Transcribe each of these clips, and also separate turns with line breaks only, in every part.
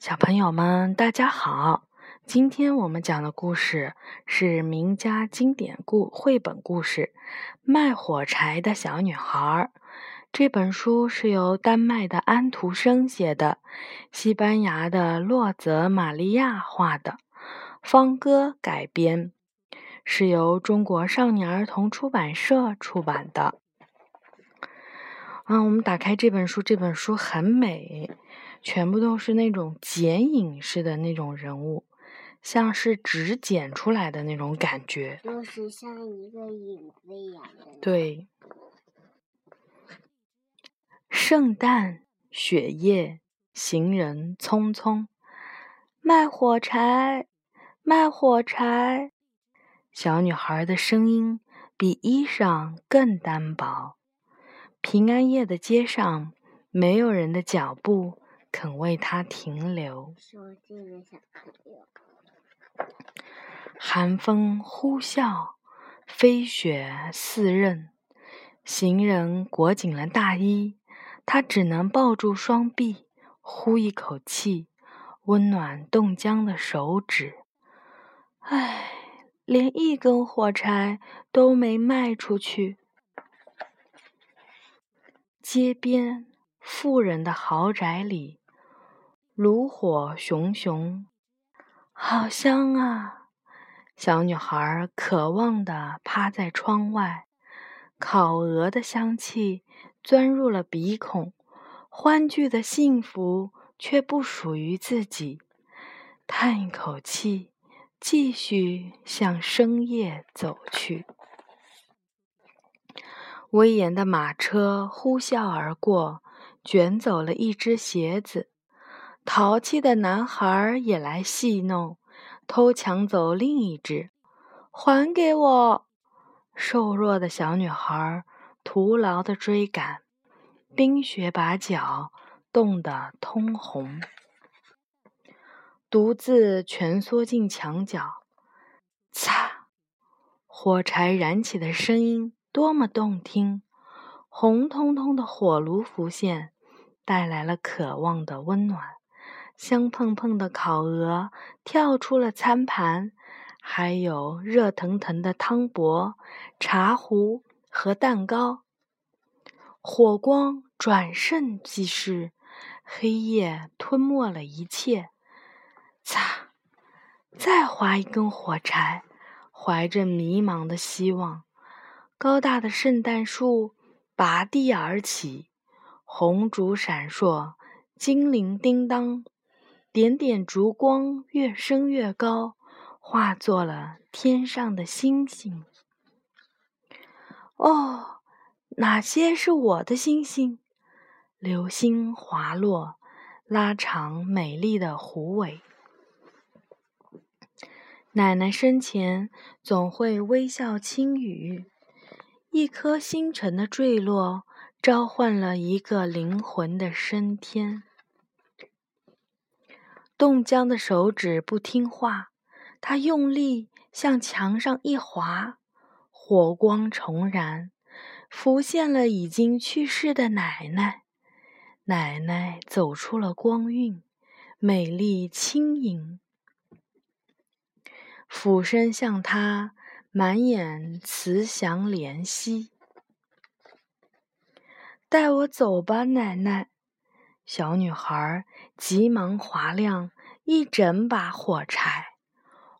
小朋友们，大家好！今天我们讲的故事是名家经典故绘本故事《卖火柴的小女孩》。这本书是由丹麦的安徒生写的，西班牙的洛泽·玛利亚画的，方歌改编，是由中国少年儿童出版社出版的。嗯，我们打开这本书，这本书很美。全部都是那种剪影式的那种人物，像是纸剪出来的那种感觉，
就是像一个影子一样的。
对，圣诞雪夜，行人匆匆，卖火柴，卖火柴。小女孩的声音比衣裳更单薄。平安夜的街上，没有人的脚步。肯为他停留。寒风呼啸，飞雪四刃，行人裹紧了大衣，他只能抱住双臂，呼一口气，温暖冻僵的手指。唉，连一根火柴都没卖出去。街边富人的豪宅里。炉火熊熊，好香啊！小女孩渴望地趴在窗外，烤鹅的香气钻入了鼻孔，欢聚的幸福却不属于自己。叹一口气，继续向深夜走去。威严的马车呼啸而过，卷走了一只鞋子。淘气的男孩也来戏弄，偷抢走另一只，还给我！瘦弱的小女孩徒劳的追赶，冰雪把脚冻得通红，独自蜷缩进墙角。擦，火柴燃起的声音多么动听！红彤彤的火炉浮现，带来了渴望的温暖。香喷喷的烤鹅跳出了餐盘，还有热腾腾的汤钵、茶壶和蛋糕。火光转瞬即逝，黑夜吞没了一切。擦，再划一根火柴，怀着迷茫的希望，高大的圣诞树拔地而起，红烛闪烁，精灵叮当。点点烛光越升越高，化作了天上的星星。哦，哪些是我的星星？流星滑落，拉长美丽的狐尾。奶奶生前总会微笑轻语，一颗星辰的坠落，召唤了一个灵魂的升天。冻僵的手指不听话，他用力向墙上一划，火光重燃，浮现了已经去世的奶奶。奶奶走出了光晕，美丽轻盈，俯身向他，满眼慈祥怜惜。带我走吧，奶奶。小女孩急忙划亮一整把火柴，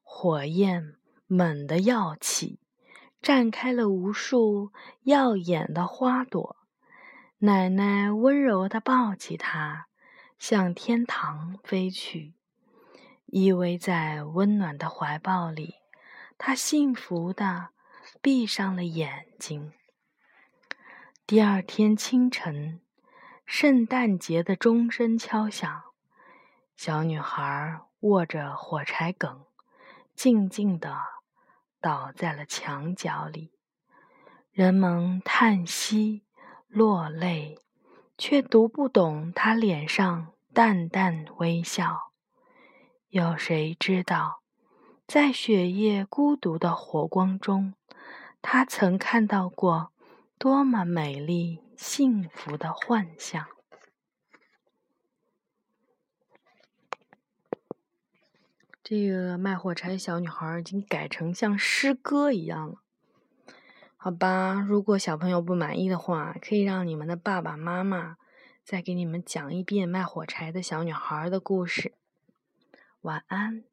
火焰猛地耀起，绽开了无数耀眼的花朵。奶奶温柔地抱起她，向天堂飞去。依偎在温暖的怀抱里，她幸福地闭上了眼睛。第二天清晨。圣诞节的钟声敲响，小女孩握着火柴梗，静静地倒在了墙角里。人们叹息、落泪，却读不懂她脸上淡淡微笑。有谁知道，在雪夜孤独的火光中，她曾看到过多么美丽？幸福的幻象。这个卖火柴小女孩已经改成像诗歌一样了。好吧，如果小朋友不满意的话，可以让你们的爸爸妈妈再给你们讲一遍卖火柴的小女孩的故事。晚安。